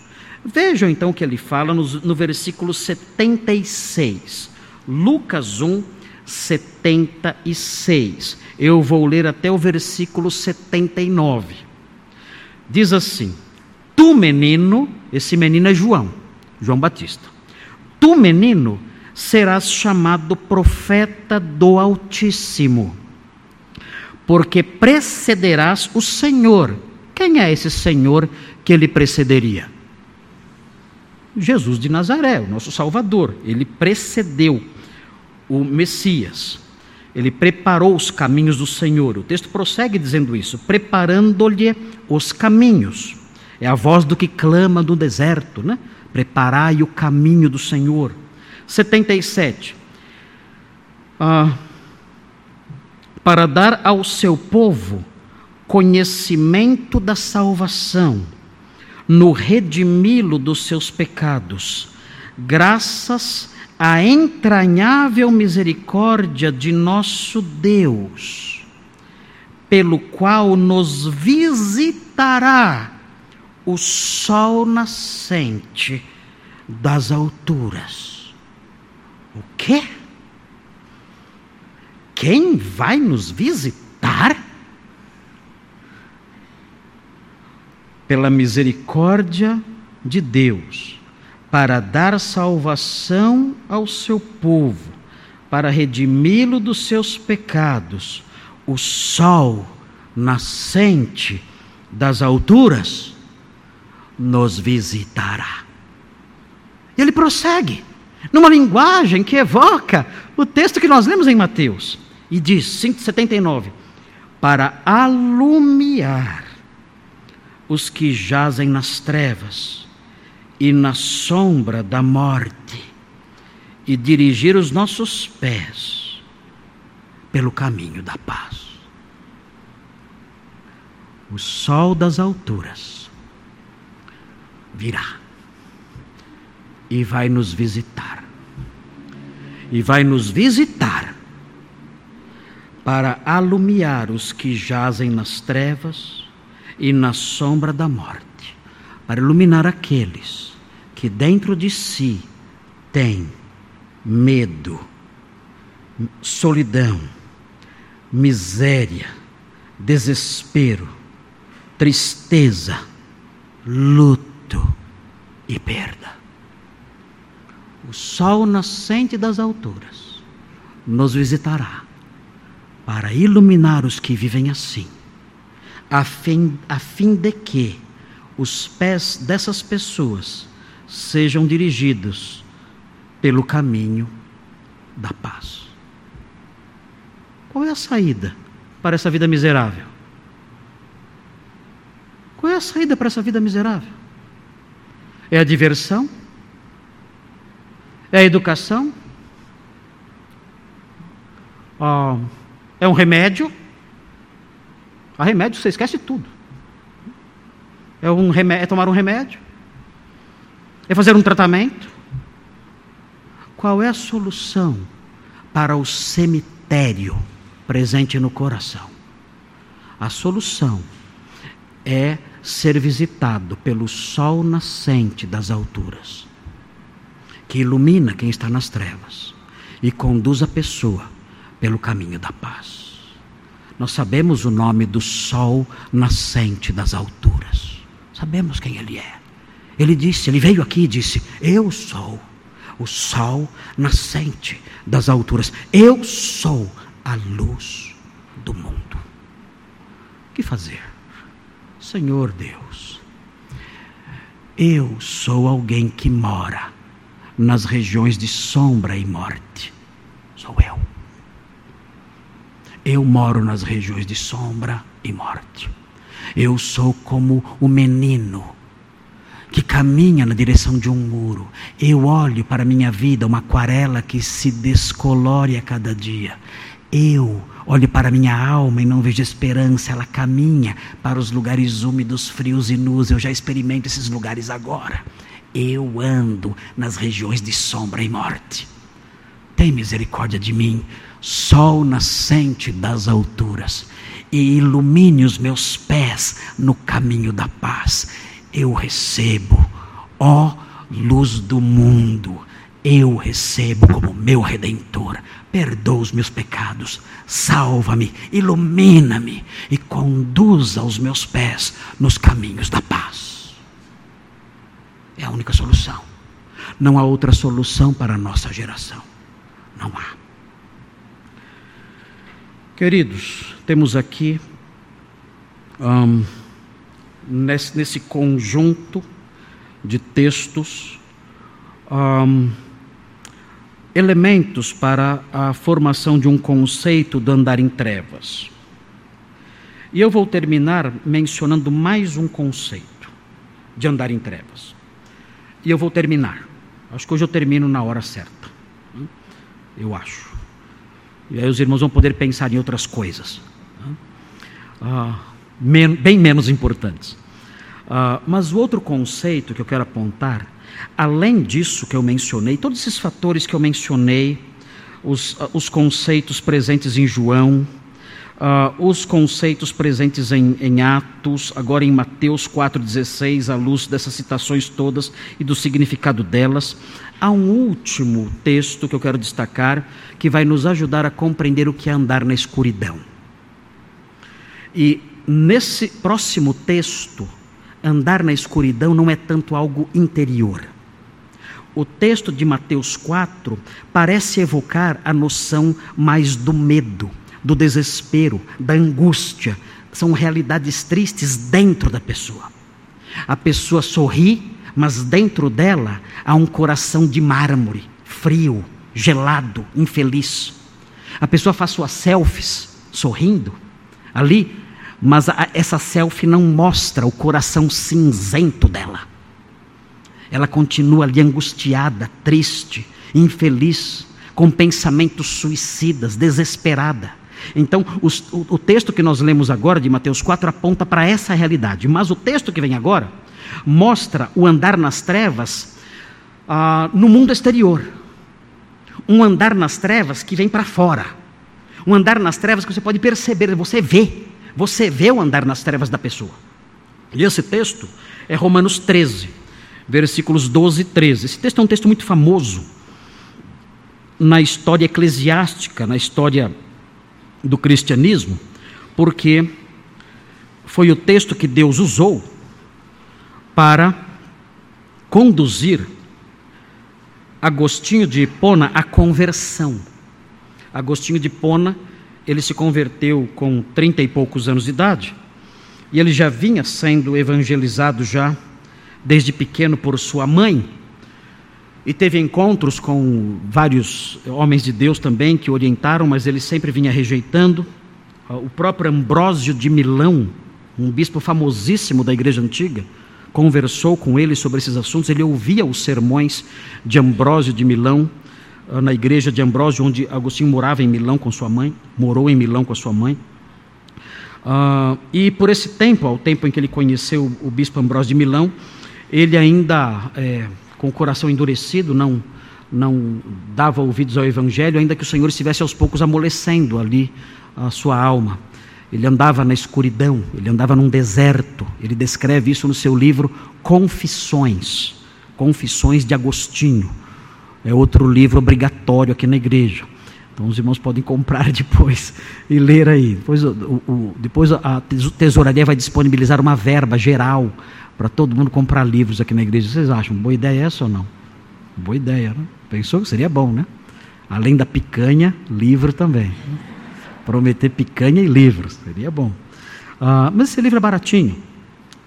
Vejam então o que ele fala no, no versículo 76. Lucas 1, 76. Eu vou ler até o versículo 79. Diz assim: Tu, menino, esse menino é João, João Batista. Tu, menino, serás chamado profeta do Altíssimo, porque precederás o Senhor. Quem é esse Senhor que ele precederia? Jesus de Nazaré, o nosso Salvador. Ele precedeu o Messias. Ele preparou os caminhos do Senhor. O texto prossegue dizendo isso, preparando-lhe os caminhos. É a voz do que clama no deserto, né? Preparai o caminho do Senhor. 77. Ah, para dar ao seu povo conhecimento da salvação, no redimi-lo dos seus pecados, graças à entranhável misericórdia de nosso Deus, pelo qual nos visitará o sol nascente das alturas. O quê? Quem vai nos visitar? Pela misericórdia de Deus, para dar salvação ao seu povo, para redimi-lo dos seus pecados, o sol nascente das alturas nos visitará. E ele prossegue, numa linguagem que evoca o texto que nós lemos em Mateus, e diz, 579, para alumiar os que jazem nas trevas e na sombra da morte, e dirigir os nossos pés pelo caminho da paz. O sol das alturas virá e vai nos visitar. E vai nos visitar para alumiar os que jazem nas trevas e na sombra da morte, para iluminar aqueles que dentro de si têm medo, solidão, miséria, desespero, tristeza, luto e perda. O sol nascente das alturas nos visitará para iluminar os que vivem assim a fim, a fim de que os pés dessas pessoas sejam dirigidos pelo caminho da paz. Qual é a saída para essa vida miserável? Qual é a saída para essa vida miserável? É a diversão? É a educação? Ah, é um remédio? A remédio você esquece tudo. É, um remédio, é tomar um remédio? É fazer um tratamento? Qual é a solução para o cemitério presente no coração? A solução é ser visitado pelo sol nascente das alturas, que ilumina quem está nas trevas e conduz a pessoa pelo caminho da paz. Nós sabemos o nome do sol nascente das alturas. Sabemos quem ele é. Ele disse, ele veio aqui e disse: Eu sou o sol nascente das alturas. Eu sou a luz do mundo. O que fazer? Senhor Deus, eu sou alguém que mora nas regiões de sombra e morte. Sou eu. Eu moro nas regiões de sombra e morte. Eu sou como o menino que caminha na direção de um muro. Eu olho para a minha vida, uma aquarela que se descolore a cada dia. Eu olho para minha alma e não vejo esperança, ela caminha para os lugares úmidos, frios e nus. Eu já experimento esses lugares agora. Eu ando nas regiões de sombra e morte. Tem misericórdia de mim, sol nascente das alturas, e ilumine os meus pés no caminho da paz. Eu recebo, ó luz do mundo, eu recebo como meu redentor. Perdoa os meus pecados, salva-me, ilumina-me e conduza os meus pés nos caminhos da paz. É a única solução. Não há outra solução para a nossa geração. Não há. Queridos, temos aqui, um, nesse, nesse, conjunto de textos, um, elementos para a formação de um conceito do andar em trevas. E eu vou terminar mencionando mais um conceito de andar em trevas. E eu vou terminar. Acho que hoje eu termino na hora certa. Eu acho. E aí os irmãos vão poder pensar em outras coisas, né? ah, bem menos importantes. Ah, mas o outro conceito que eu quero apontar, além disso que eu mencionei, todos esses fatores que eu mencionei, os, ah, os conceitos presentes em João, Uh, os conceitos presentes em, em, Atos, agora em Mateus 4,16, à luz dessas citações todas e do significado delas. Há um último texto que eu quero destacar, que vai nos ajudar a compreender o que é andar na escuridão. E nesse próximo texto, andar na escuridão não é tanto algo interior. O texto de Mateus 4 parece evocar a noção mais do medo do desespero, da angústia. São realidades tristes dentro da pessoa. A pessoa sorri, mas dentro dela há um coração de mármore, frio, gelado, infeliz. A pessoa faz suas selfies sorrindo, ali, mas a, essa selfie não mostra o coração cinzento dela. Ela continua ali angustiada, triste, infeliz, com pensamentos suicidas, desesperada. Então, os, o, o texto que nós lemos agora, de Mateus 4, aponta para essa realidade. Mas o texto que vem agora mostra o andar nas trevas ah, no mundo exterior. Um andar nas trevas que vem para fora. Um andar nas trevas que você pode perceber, você vê. Você vê o andar nas trevas da pessoa. E esse texto é Romanos 13, versículos 12 e 13. Esse texto é um texto muito famoso na história eclesiástica, na história do cristianismo, porque foi o texto que Deus usou para conduzir Agostinho de Hipona à conversão. Agostinho de Hipona, ele se converteu com trinta e poucos anos de idade, e ele já vinha sendo evangelizado já desde pequeno por sua mãe, e teve encontros com vários homens de Deus também que orientaram, mas ele sempre vinha rejeitando. O próprio Ambrósio de Milão, um bispo famosíssimo da igreja antiga, conversou com ele sobre esses assuntos. Ele ouvia os sermões de Ambrósio de Milão, ah, na igreja de Ambrósio, onde Agostinho morava em Milão com sua mãe, morou em Milão com a sua mãe. Uh, e por esse tempo, ao tempo em que ele conheceu o bispo Ambrósio de Milão, ele ainda é, com o coração endurecido, não, não dava ouvidos ao Evangelho, ainda que o Senhor estivesse aos poucos amolecendo ali a sua alma. Ele andava na escuridão, ele andava num deserto. Ele descreve isso no seu livro Confissões, Confissões de Agostinho. É outro livro obrigatório aqui na igreja. Então os irmãos podem comprar depois e ler aí. Depois, o, o, depois a tesouraria vai disponibilizar uma verba geral para todo mundo comprar livros aqui na igreja. Vocês acham boa ideia essa ou não? Boa ideia, né? Pensou que seria bom, né? Além da picanha, livro também. Prometer picanha e livros, seria bom. Ah, mas esse livro é baratinho.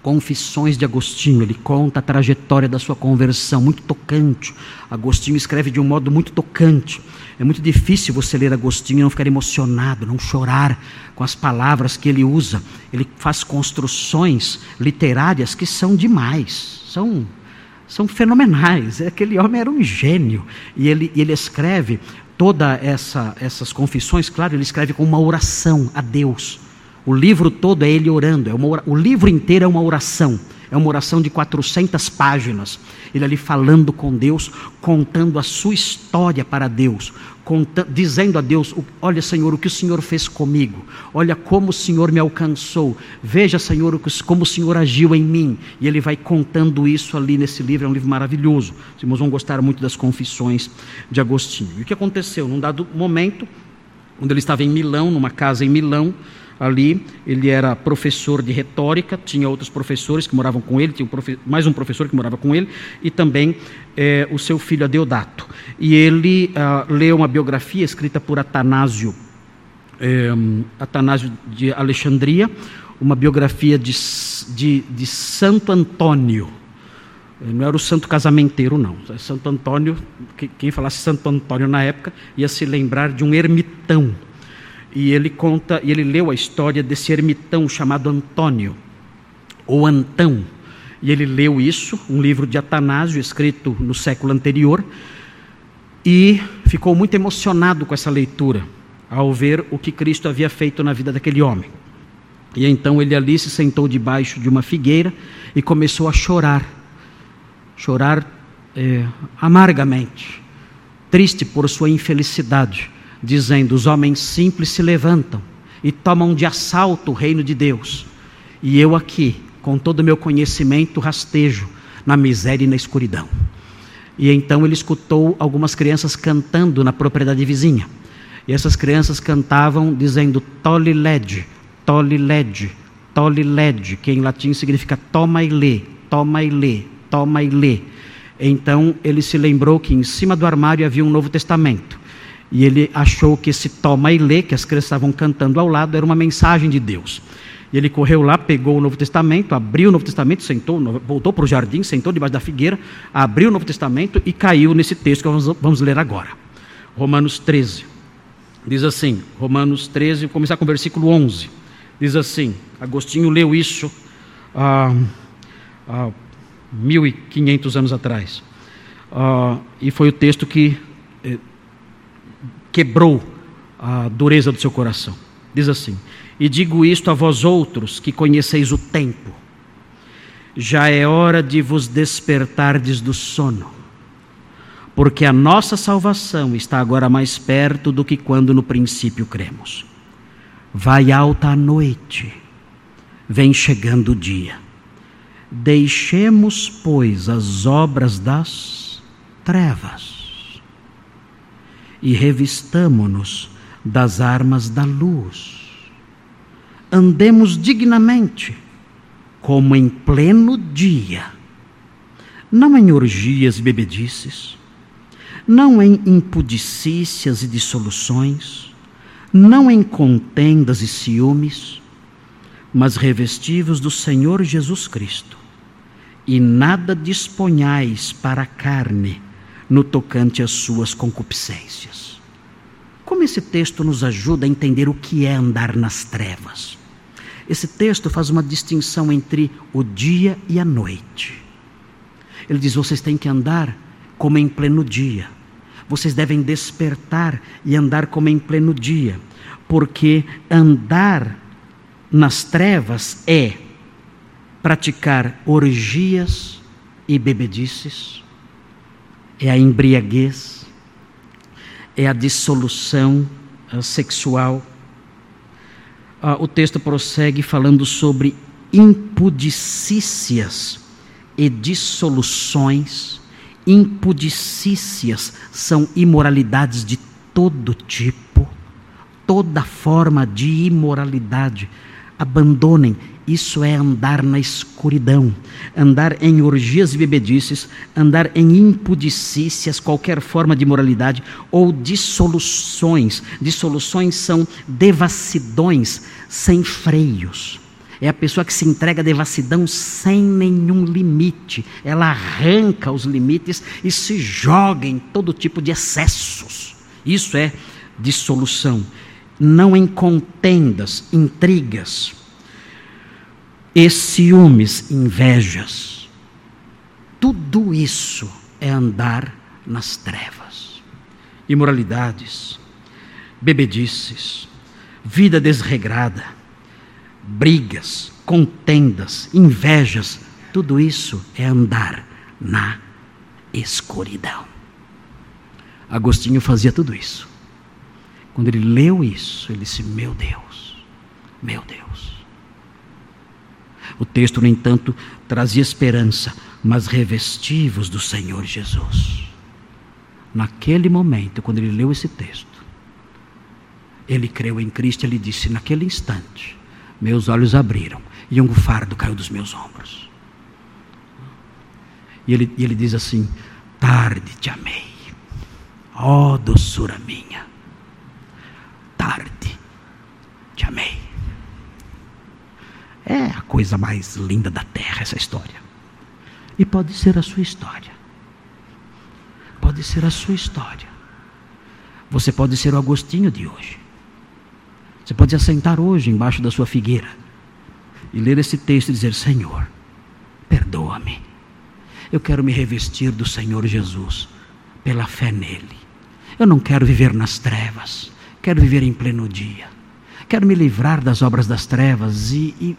Confissões de Agostinho, ele conta a trajetória da sua conversão, muito tocante. Agostinho escreve de um modo muito tocante. É muito difícil você ler Agostinho e não ficar emocionado, não chorar com as palavras que ele usa. Ele faz construções literárias que são demais, são, são fenomenais. Aquele homem era um gênio. E ele, ele escreve todas essa, essas confissões, claro, ele escreve com uma oração a Deus o livro todo é ele orando, é uma, o livro inteiro é uma oração. É uma oração de 400 páginas. Ele ali falando com Deus, contando a sua história para Deus, dizendo a Deus: Olha, Senhor, o que o Senhor fez comigo. Olha como o Senhor me alcançou. Veja, Senhor, como o Senhor agiu em mim. E ele vai contando isso ali nesse livro. É um livro maravilhoso. Os irmãos vão gostar muito das confissões de Agostinho. E o que aconteceu? Num dado momento, quando ele estava em Milão, numa casa em Milão, ali. Ele era professor de retórica, tinha outros professores que moravam com ele, tinha um mais um professor que morava com ele, e também é, o seu filho Adeodato. E ele ah, leu uma biografia escrita por Atanásio, é, Atanásio de Alexandria, uma biografia de, de, de Santo Antônio. Não era o santo casamenteiro, não. Santo Antônio, quem falasse Santo Antônio na época, ia se lembrar de um ermitão e ele conta, e ele leu a história desse ermitão chamado Antônio, ou Antão. E ele leu isso, um livro de Atanásio, escrito no século anterior, e ficou muito emocionado com essa leitura, ao ver o que Cristo havia feito na vida daquele homem. E então ele ali se sentou debaixo de uma figueira e começou a chorar, chorar é, amargamente, triste por sua infelicidade dizendo: Os homens simples se levantam e tomam de assalto o reino de Deus, e eu aqui, com todo o meu conhecimento, rastejo na miséria e na escuridão. E então ele escutou algumas crianças cantando na propriedade vizinha. E essas crianças cantavam dizendo tole led, tole led, tole led, que em latim significa toma e lê, toma e lê, toma e lê. Então ele se lembrou que em cima do armário havia um Novo Testamento. E ele achou que esse toma e lê, que as crianças estavam cantando ao lado, era uma mensagem de Deus. E ele correu lá, pegou o Novo Testamento, abriu o Novo Testamento, sentou, voltou para o jardim, sentou debaixo da figueira, abriu o Novo Testamento e caiu nesse texto que vamos, vamos ler agora. Romanos 13. Diz assim, Romanos 13, vou começar com o versículo 11. Diz assim: Agostinho leu isso há, há 1500 anos atrás. Uh, e foi o texto que quebrou a dureza do seu coração. Diz assim: E digo isto a vós outros que conheceis o tempo, já é hora de vos despertardes do sono, porque a nossa salvação está agora mais perto do que quando no princípio cremos. Vai alta a noite, vem chegando o dia. Deixemos, pois, as obras das trevas e revistamo-nos das armas da luz. Andemos dignamente, como em pleno dia, não em orgias e bebedices, não em impudicícias e dissoluções, não em contendas e ciúmes, mas revestivos do Senhor Jesus Cristo, e nada disponhais para a carne no tocante às suas concupiscências. Como esse texto nos ajuda a entender o que é andar nas trevas? Esse texto faz uma distinção entre o dia e a noite. Ele diz: vocês têm que andar como em pleno dia. Vocês devem despertar e andar como em pleno dia, porque andar nas trevas é praticar orgias e bebedices, é a embriaguez, é a dissolução uh, sexual. Uh, o texto prossegue falando sobre impudicícias e dissoluções. Impudicícias são imoralidades de todo tipo, toda forma de imoralidade abandonem. Isso é andar na escuridão, andar em orgias e bebedices, andar em impudicícias, qualquer forma de moralidade ou dissoluções. Dissoluções são devassidões sem freios. É a pessoa que se entrega à devassidão sem nenhum limite. Ela arranca os limites e se joga em todo tipo de excessos. Isso é dissolução não em contendas, intrigas, e ciúmes, invejas. Tudo isso é andar nas trevas. Imoralidades, bebedices, vida desregrada, brigas, contendas, invejas, tudo isso é andar na escuridão. Agostinho fazia tudo isso. Quando ele leu isso, ele disse: Meu Deus, meu Deus. O texto, no entanto, trazia esperança, mas revestivos do Senhor Jesus. Naquele momento, quando ele leu esse texto, ele creu em Cristo, ele disse: Naquele instante, meus olhos abriram e um fardo caiu dos meus ombros. E ele, e ele diz assim: Tarde te amei, ó oh, doçura minha tarde. Te amei. Coisa mais linda da terra essa história. E pode ser a sua história. Pode ser a sua história. Você pode ser o Agostinho de hoje. Você pode assentar hoje embaixo da sua figueira e ler esse texto e dizer: Senhor, perdoa-me. Eu quero me revestir do Senhor Jesus pela fé nele. Eu não quero viver nas trevas. Quero viver em pleno dia. Quero me livrar das obras das trevas e, e,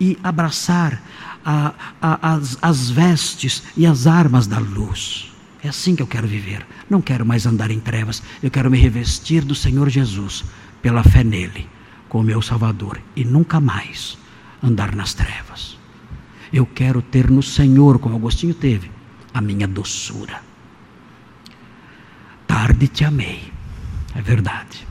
e abraçar a, a, as, as vestes e as armas da luz. É assim que eu quero viver. Não quero mais andar em trevas. Eu quero me revestir do Senhor Jesus pela fé nele, como meu Salvador, e nunca mais andar nas trevas. Eu quero ter no Senhor, como Agostinho teve, a minha doçura. Tarde te amei, é verdade.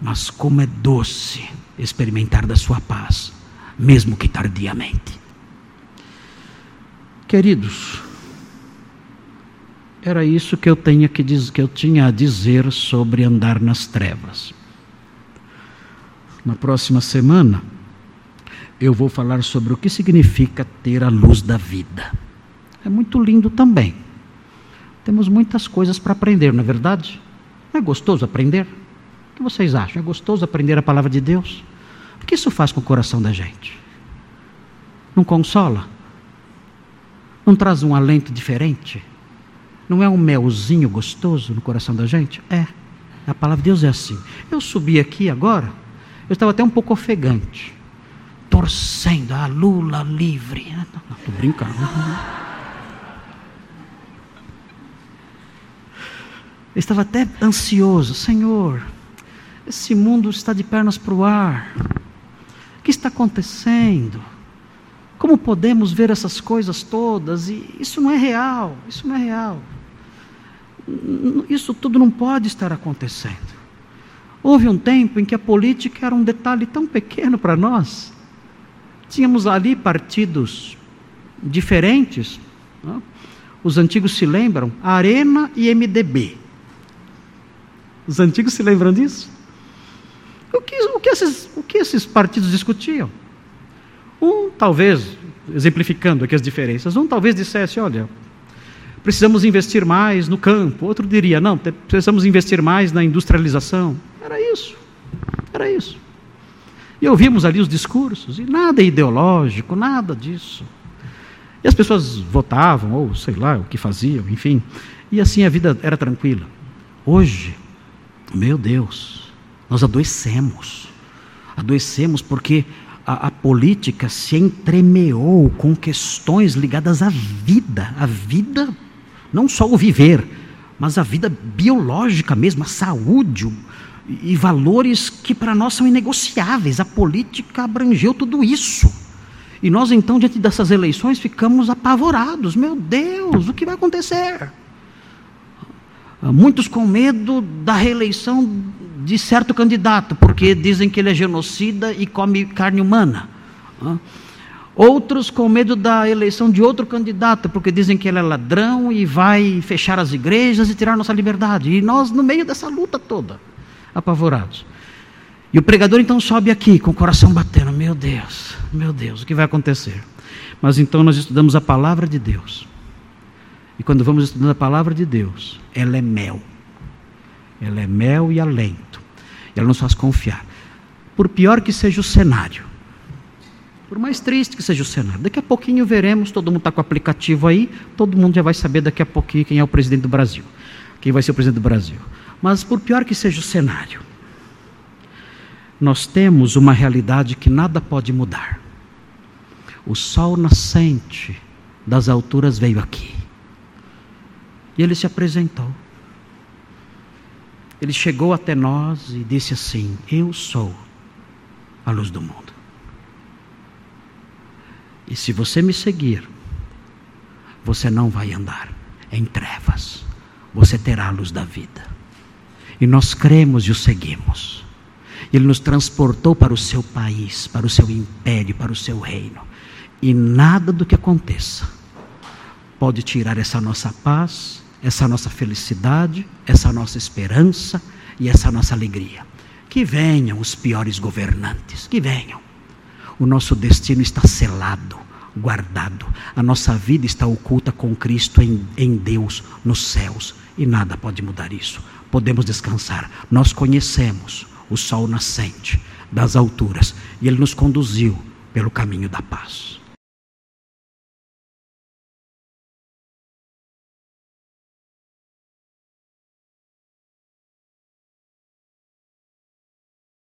Mas como é doce experimentar da sua paz, mesmo que tardiamente. Queridos, era isso que eu, tenho que, diz, que eu tinha a dizer sobre andar nas trevas. Na próxima semana, eu vou falar sobre o que significa ter a luz da vida. É muito lindo também. Temos muitas coisas para aprender, não é verdade? Não é gostoso aprender? Que vocês acham? É gostoso aprender a palavra de Deus? O que isso faz com o coração da gente? Não consola? Não traz um alento diferente? Não é um melzinho gostoso no coração da gente? É. A palavra de Deus é assim. Eu subi aqui agora, eu estava até um pouco ofegante, torcendo, a ah, Lula livre. Estou brincando. Eu estava até ansioso, Senhor, esse mundo está de pernas para o ar. O que está acontecendo? Como podemos ver essas coisas todas? E isso não é real, isso não é real. Isso tudo não pode estar acontecendo. Houve um tempo em que a política era um detalhe tão pequeno para nós. Tínhamos ali partidos diferentes. Não? Os antigos se lembram, Arena e MDB. Os antigos se lembram disso? O que, o que, esses, o que esses partidos discutiam? Um, talvez, exemplificando aqui as diferenças, um talvez dissesse: olha, precisamos investir mais no campo. Outro diria: não, precisamos investir mais na industrialização. Era isso. Era isso. E ouvimos ali os discursos, e nada ideológico, nada disso. E as pessoas votavam, ou sei lá o que faziam, enfim. E assim a vida era tranquila. Hoje, meu Deus, nós adoecemos. Adoecemos porque a, a, política se entremeou com questões ligadas à vida. A vida, não só o viver, mas a vida biológica mesmo, a saúde e valores que para nós são inegociáveis. A política abrangeu tudo isso. E nós então, diante dessas eleições, ficamos apavorados. Meu Deus, o que vai acontecer? Muitos com medo da reeleição de certo candidato, porque dizem que ele é genocida e come carne humana. Outros com medo da eleição de outro candidato, porque dizem que ele é ladrão e vai fechar as igrejas e tirar nossa liberdade. E nós, no meio dessa luta toda, apavorados. E o pregador então sobe aqui, com o coração batendo: Meu Deus, meu Deus, o que vai acontecer? Mas então nós estudamos a palavra de Deus. E quando vamos estudando a palavra de Deus, ela é mel. Ela é mel e alento. Ela nos faz confiar. Por pior que seja o cenário, por mais triste que seja o cenário, daqui a pouquinho veremos, todo mundo está com o aplicativo aí, todo mundo já vai saber daqui a pouquinho quem é o presidente do Brasil, quem vai ser o presidente do Brasil. Mas por pior que seja o cenário, nós temos uma realidade que nada pode mudar. O sol nascente das alturas veio aqui. E ele se apresentou. Ele chegou até nós e disse assim: Eu sou a luz do mundo. E se você me seguir, você não vai andar em trevas, você terá a luz da vida. E nós cremos e o seguimos. Ele nos transportou para o seu país, para o seu império, para o seu reino. E nada do que aconteça pode tirar essa nossa paz, essa nossa felicidade, essa nossa esperança e essa nossa alegria. Que venham os piores governantes, que venham. O nosso destino está selado, guardado. A nossa vida está oculta com Cristo em, em Deus, nos céus. E nada pode mudar isso. Podemos descansar. Nós conhecemos o sol nascente das alturas e ele nos conduziu pelo caminho da paz.